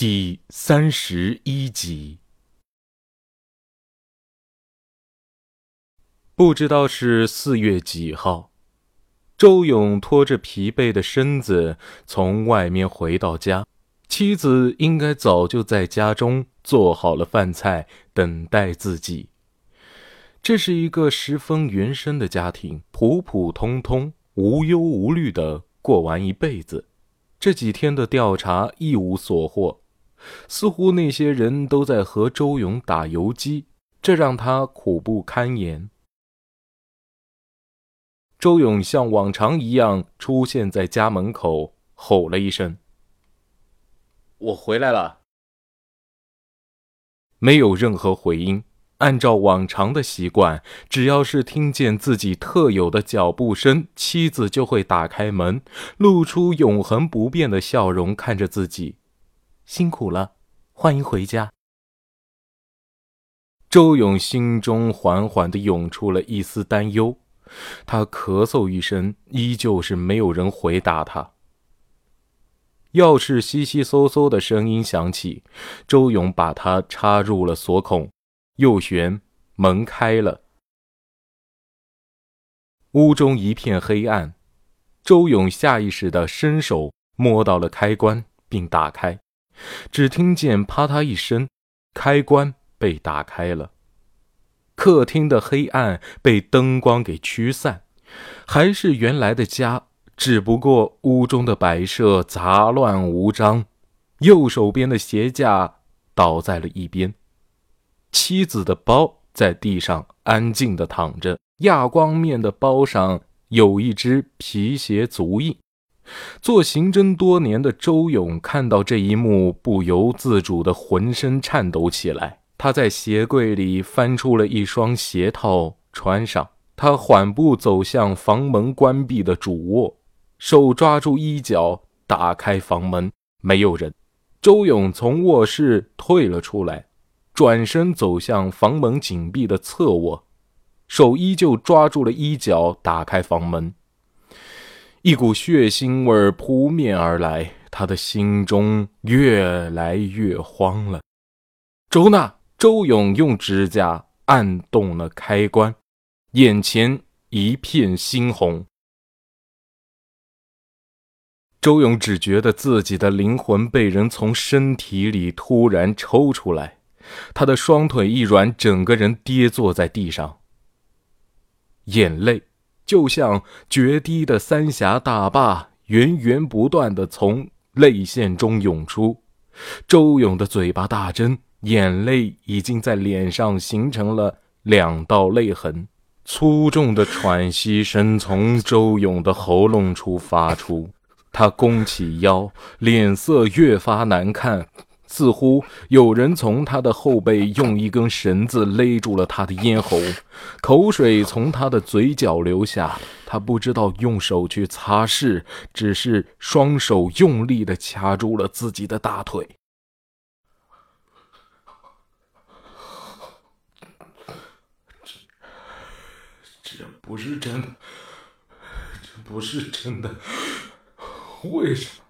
第三十一集。不知道是四月几号，周勇拖着疲惫的身子从外面回到家，妻子应该早就在家中做好了饭菜，等待自己。这是一个十分原生的家庭，普普通通、无忧无虑的过完一辈子。这几天的调查一无所获。似乎那些人都在和周勇打游击，这让他苦不堪言。周勇像往常一样出现在家门口，吼了一声：“我回来了。”没有任何回音。按照往常的习惯，只要是听见自己特有的脚步声，妻子就会打开门，露出永恒不变的笑容，看着自己。辛苦了，欢迎回家。周勇心中缓缓的涌出了一丝担忧，他咳嗽一声，依旧是没有人回答他。钥匙悉悉嗖嗖的声音响起，周勇把它插入了锁孔，右旋，门开了。屋中一片黑暗，周勇下意识的伸手摸到了开关，并打开。只听见啪嗒一声，开关被打开了。客厅的黑暗被灯光给驱散，还是原来的家，只不过屋中的摆设杂乱无章。右手边的鞋架倒在了一边，妻子的包在地上安静的躺着，亚光面的包上有一只皮鞋足印。做刑侦多年的周勇看到这一幕，不由自主的浑身颤抖起来。他在鞋柜里翻出了一双鞋套，穿上。他缓步走向房门关闭的主卧，手抓住衣角，打开房门。没有人。周勇从卧室退了出来，转身走向房门紧闭的侧卧，手依旧抓住了衣角，打开房门。一股血腥味扑面而来，他的心中越来越慌了。周娜，周勇用指甲按动了开关，眼前一片猩红。周勇只觉得自己的灵魂被人从身体里突然抽出来，他的双腿一软，整个人跌坐在地上，眼泪。就像决堤的三峡大坝，源源不断的从泪腺中涌出。周勇的嘴巴大睁，眼泪已经在脸上形成了两道泪痕。粗重的喘息声从周勇的喉咙处发出，他弓起腰，脸色越发难看。似乎有人从他的后背用一根绳子勒住了他的咽喉，口水从他的嘴角流下。他不知道用手去擦拭，只是双手用力的掐住了自己的大腿。这这不是真的，这不是真的。为什么？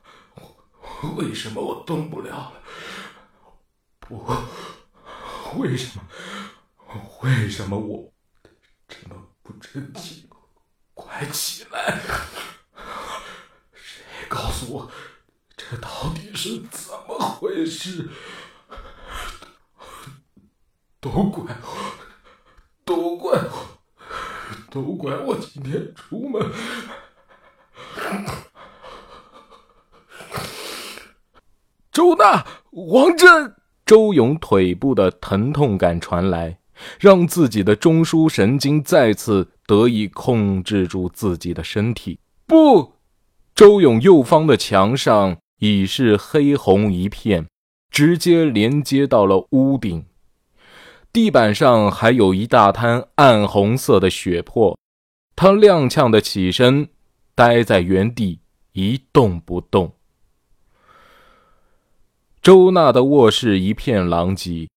为什么我动不了了？不，为什么？为什么我这么不争气？快起来！谁告诉我，这到底是怎么回事？都怪我，都怪我，都怪我今天出门。周娜，王震。周勇腿部的疼痛感传来，让自己的中枢神经再次得以控制住自己的身体。不，周勇右方的墙上已是黑红一片，直接连接到了屋顶。地板上还有一大滩暗红色的血泊。他踉跄的起身，呆在原地一动不动。周娜的卧室一片狼藉，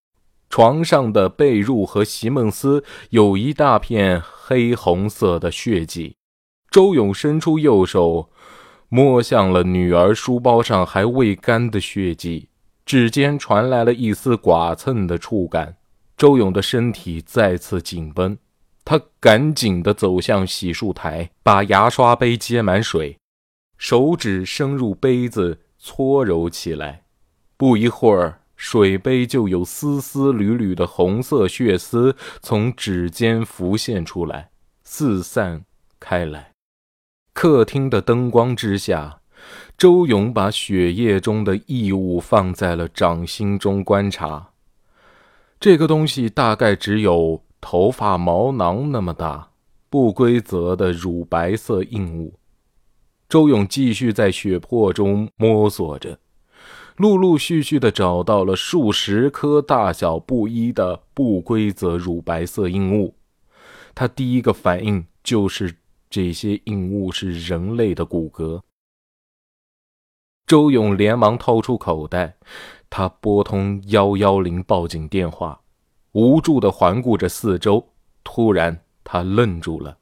床上的被褥和席梦思有一大片黑红色的血迹。周勇伸出右手，摸向了女儿书包上还未干的血迹，指尖传来了一丝剐蹭的触感，周勇的身体再次紧绷。他赶紧地走向洗漱台，把牙刷杯接满水，手指伸入杯子搓揉起来。不一会儿，水杯就有丝丝缕缕的红色血丝从指尖浮现出来，四散开来。客厅的灯光之下。周勇把血液中的异物放在了掌心中观察，这个东西大概只有头发毛囊那么大，不规则的乳白色硬物。周勇继续在血泊中摸索着，陆陆续续的找到了数十颗大小不一的不规则乳白色硬物。他第一个反应就是这些硬物是人类的骨骼。周勇连忙掏出口袋，他拨通幺幺零报警电话，无助地环顾着四周。突然，他愣住了。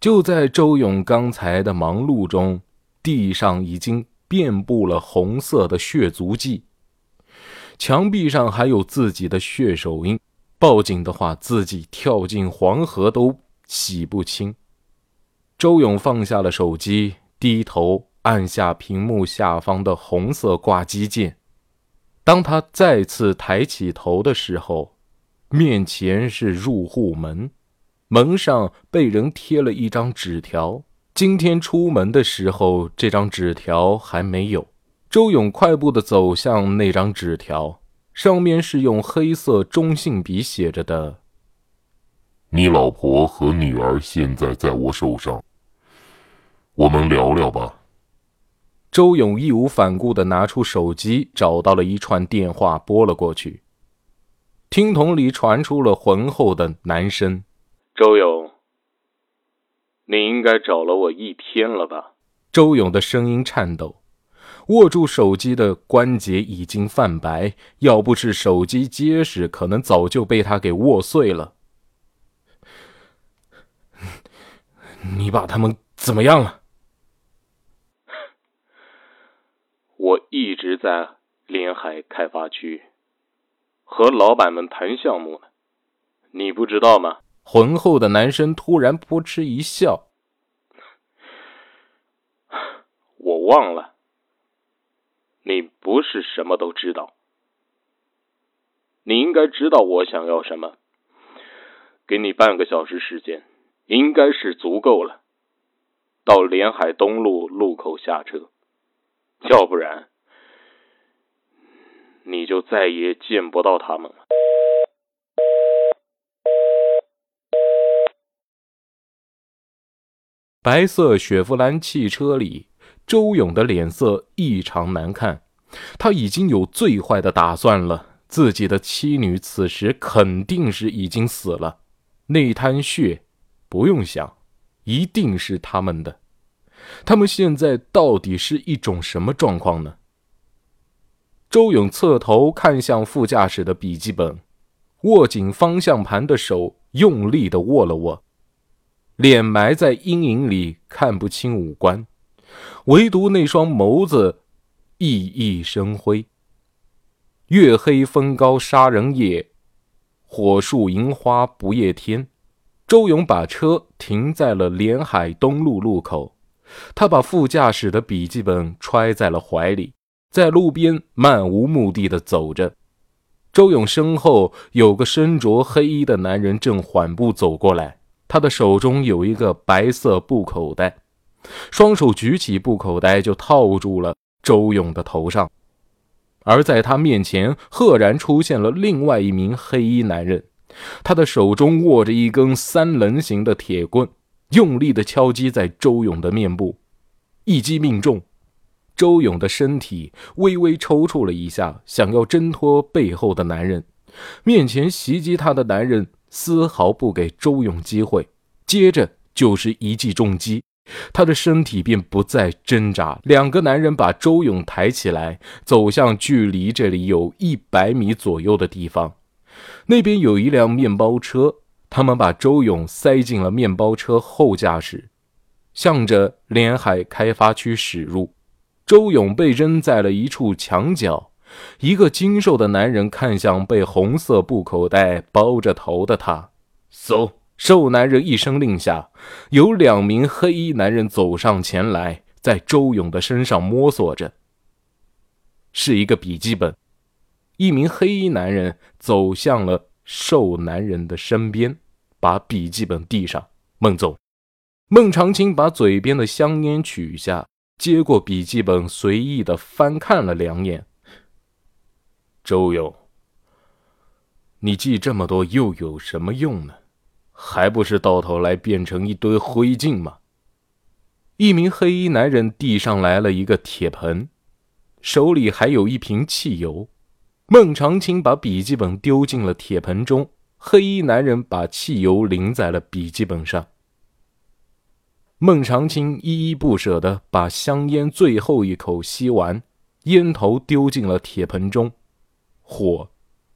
就在周勇刚才的忙碌中，地上已经遍布了红色的血足迹，墙壁上还有自己的血手印。报警的话，自己跳进黄河都洗不清。周勇放下了手机，低头。按下屏幕下方的红色挂机键，当他再次抬起头的时候，面前是入户门，门上被人贴了一张纸条。今天出门的时候，这张纸条还没有。周勇快步地走向那张纸条，上面是用黑色中性笔写着的：“你老婆和女儿现在在我手上，我们聊聊吧。”周勇义无反顾地拿出手机，找到了一串电话，拨了过去。听筒里传出了浑厚的男声：“周勇，你应该找了我一天了吧？”周勇的声音颤抖，握住手机的关节已经泛白，要不是手机结实，可能早就被他给握碎了。你把他们怎么样了？我一直在临海开发区和老板们谈项目呢，你不知道吗？浑厚的男生突然扑哧一笑，我忘了，你不是什么都知道，你应该知道我想要什么。给你半个小时时间，应该是足够了。到连海东路路口下车。要不然，你就再也见不到他们了。白色雪佛兰汽车里，周勇的脸色异常难看。他已经有最坏的打算了，自己的妻女此时肯定是已经死了。那滩血，不用想，一定是他们的。他们现在到底是一种什么状况呢？周勇侧头看向副驾驶的笔记本，握紧方向盘的手用力的握了握，脸埋在阴影里看不清五官，唯独那双眸子熠熠生辉。月黑风高杀人夜，火树银花不夜天。周勇把车停在了连海东路路口。他把副驾驶的笔记本揣在了怀里，在路边漫无目的的走着。周勇身后有个身着黑衣的男人正缓步走过来，他的手中有一个白色布口袋，双手举起布口袋就套住了周勇的头上。而在他面前，赫然出现了另外一名黑衣男人，他的手中握着一根三棱形的铁棍。用力的敲击在周勇的面部，一击命中。周勇的身体微微抽搐了一下，想要挣脱背后的男人。面前袭击他的男人丝毫不给周勇机会，接着就是一记重击，他的身体便不再挣扎。两个男人把周勇抬起来，走向距离这里有一百米左右的地方，那边有一辆面包车。他们把周勇塞进了面包车后驾驶，向着连海开发区驶入。周勇被扔在了一处墙角，一个精瘦的男人看向被红色布口袋包着头的他，嗖！瘦男人一声令下，有两名黑衣男人走上前来，在周勇的身上摸索着。是一个笔记本。一名黑衣男人走向了瘦男人的身边，把笔记本递上。孟总，孟长青把嘴边的香烟取下，接过笔记本，随意的翻看了两眼。周勇，你记这么多又有什么用呢？还不是到头来变成一堆灰烬吗？一名黑衣男人递上来了一个铁盆，手里还有一瓶汽油。孟长青把笔记本丢进了铁盆中，黑衣男人把汽油淋在了笔记本上。孟长青依依不舍地把香烟最后一口吸完，烟头丢进了铁盆中，火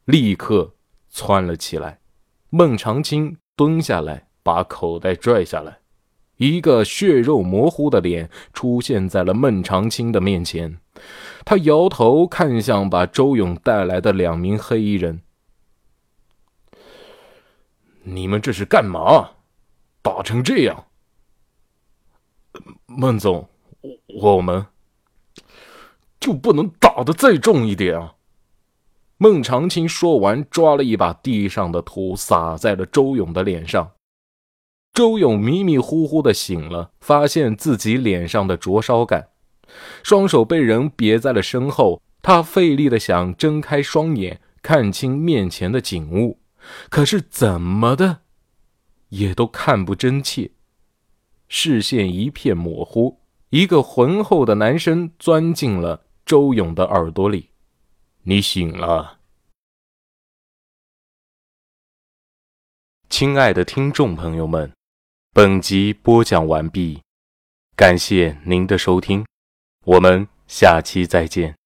立刻窜了起来。孟长青。蹲下来，把口袋拽下来，一个血肉模糊的脸出现在了孟长青的面前。他摇头看向把周勇带来的两名黑衣人：“你们这是干嘛？打成这样？”孟总，我们就不能打的再重一点啊？孟长青说完，抓了一把地上的土，撒在了周勇的脸上。周勇迷迷糊糊的醒了，发现自己脸上的灼烧感，双手被人别在了身后。他费力的想睁开双眼，看清面前的景物，可是怎么的，也都看不真切，视线一片模糊。一个浑厚的男声钻进了周勇的耳朵里。你醒了，亲爱的听众朋友们，本集播讲完毕，感谢您的收听，我们下期再见。